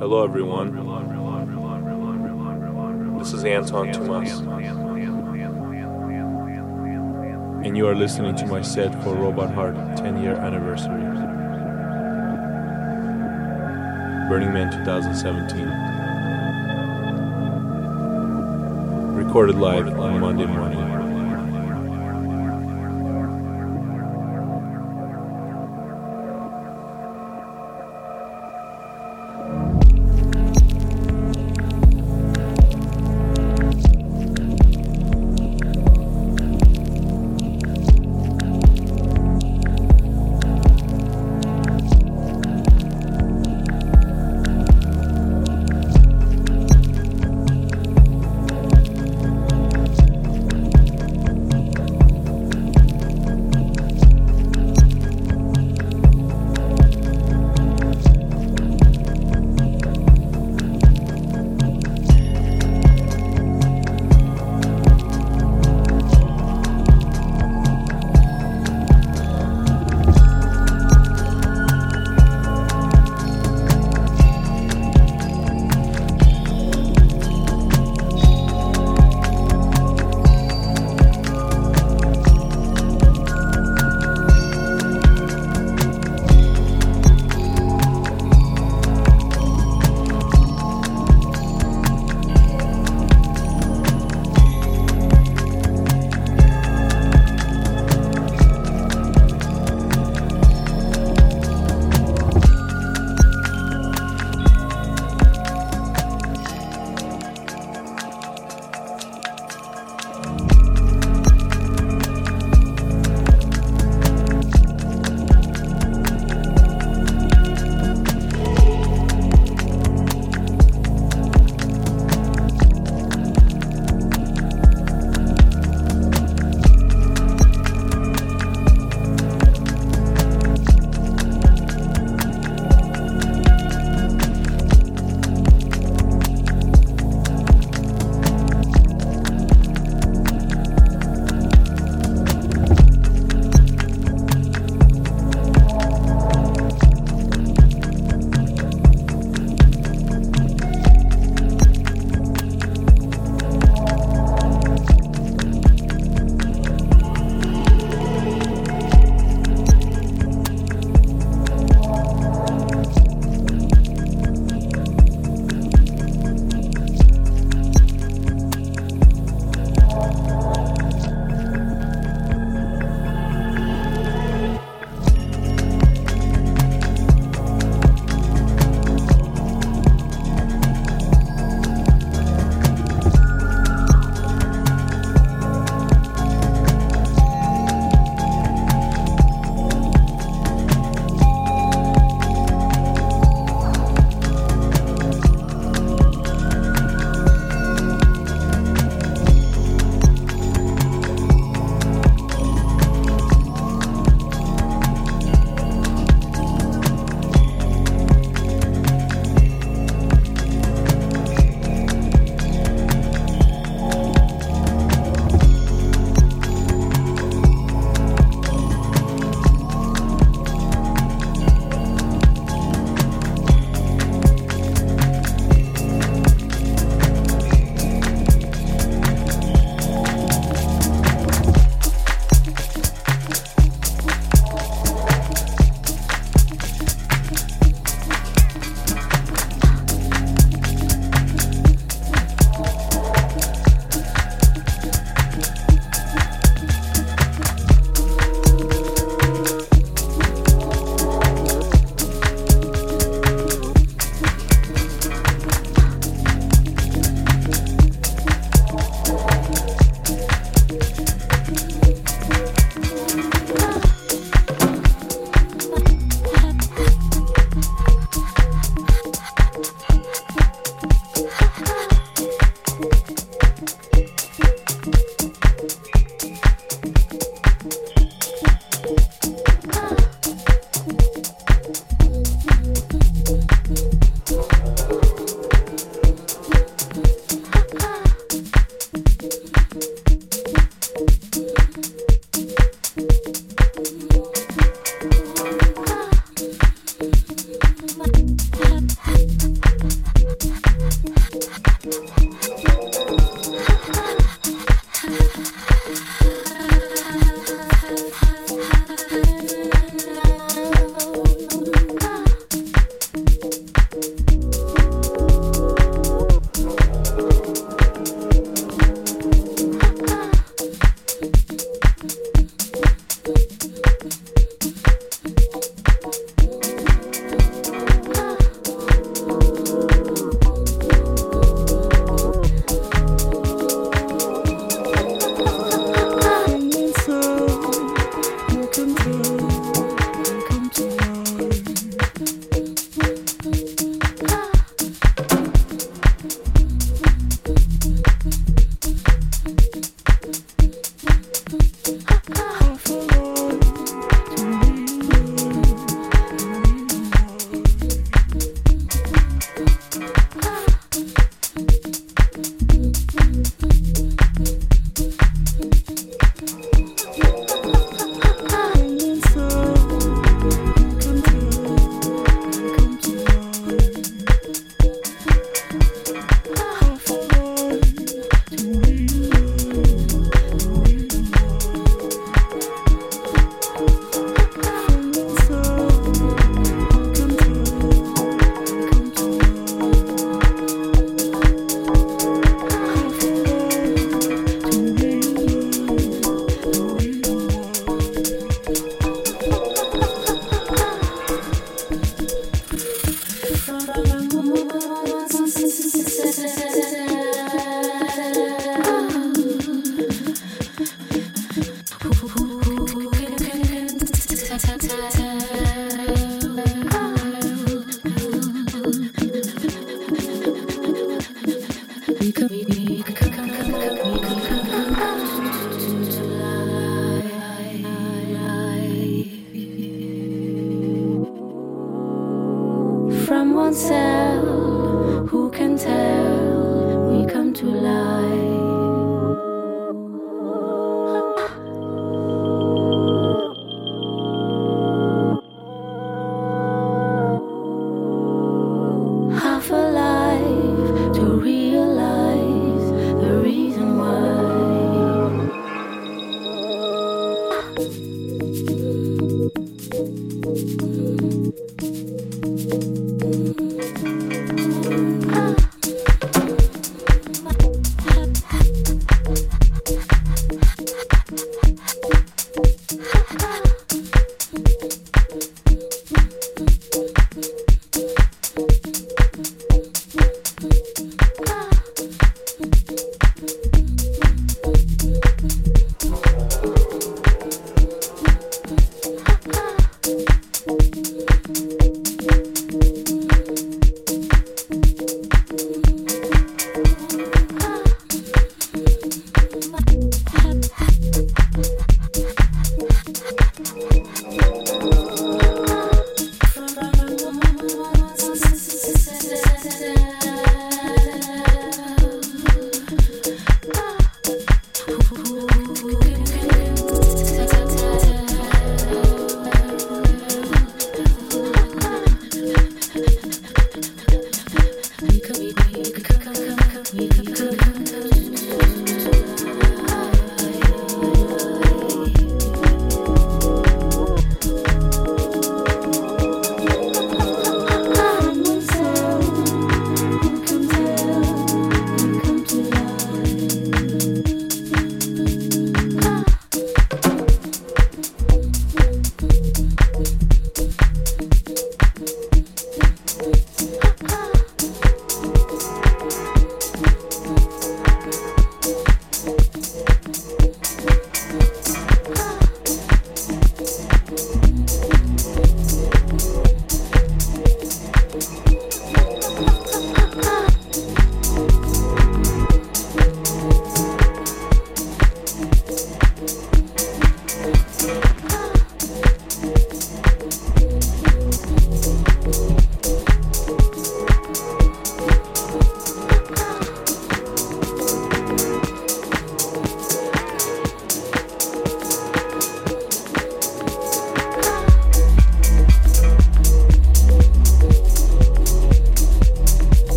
Hello, everyone. This is Anton Tomas. And you are listening to my set for Robot Heart 10 year anniversary. Burning Man 2017. Recorded live on Monday morning.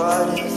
right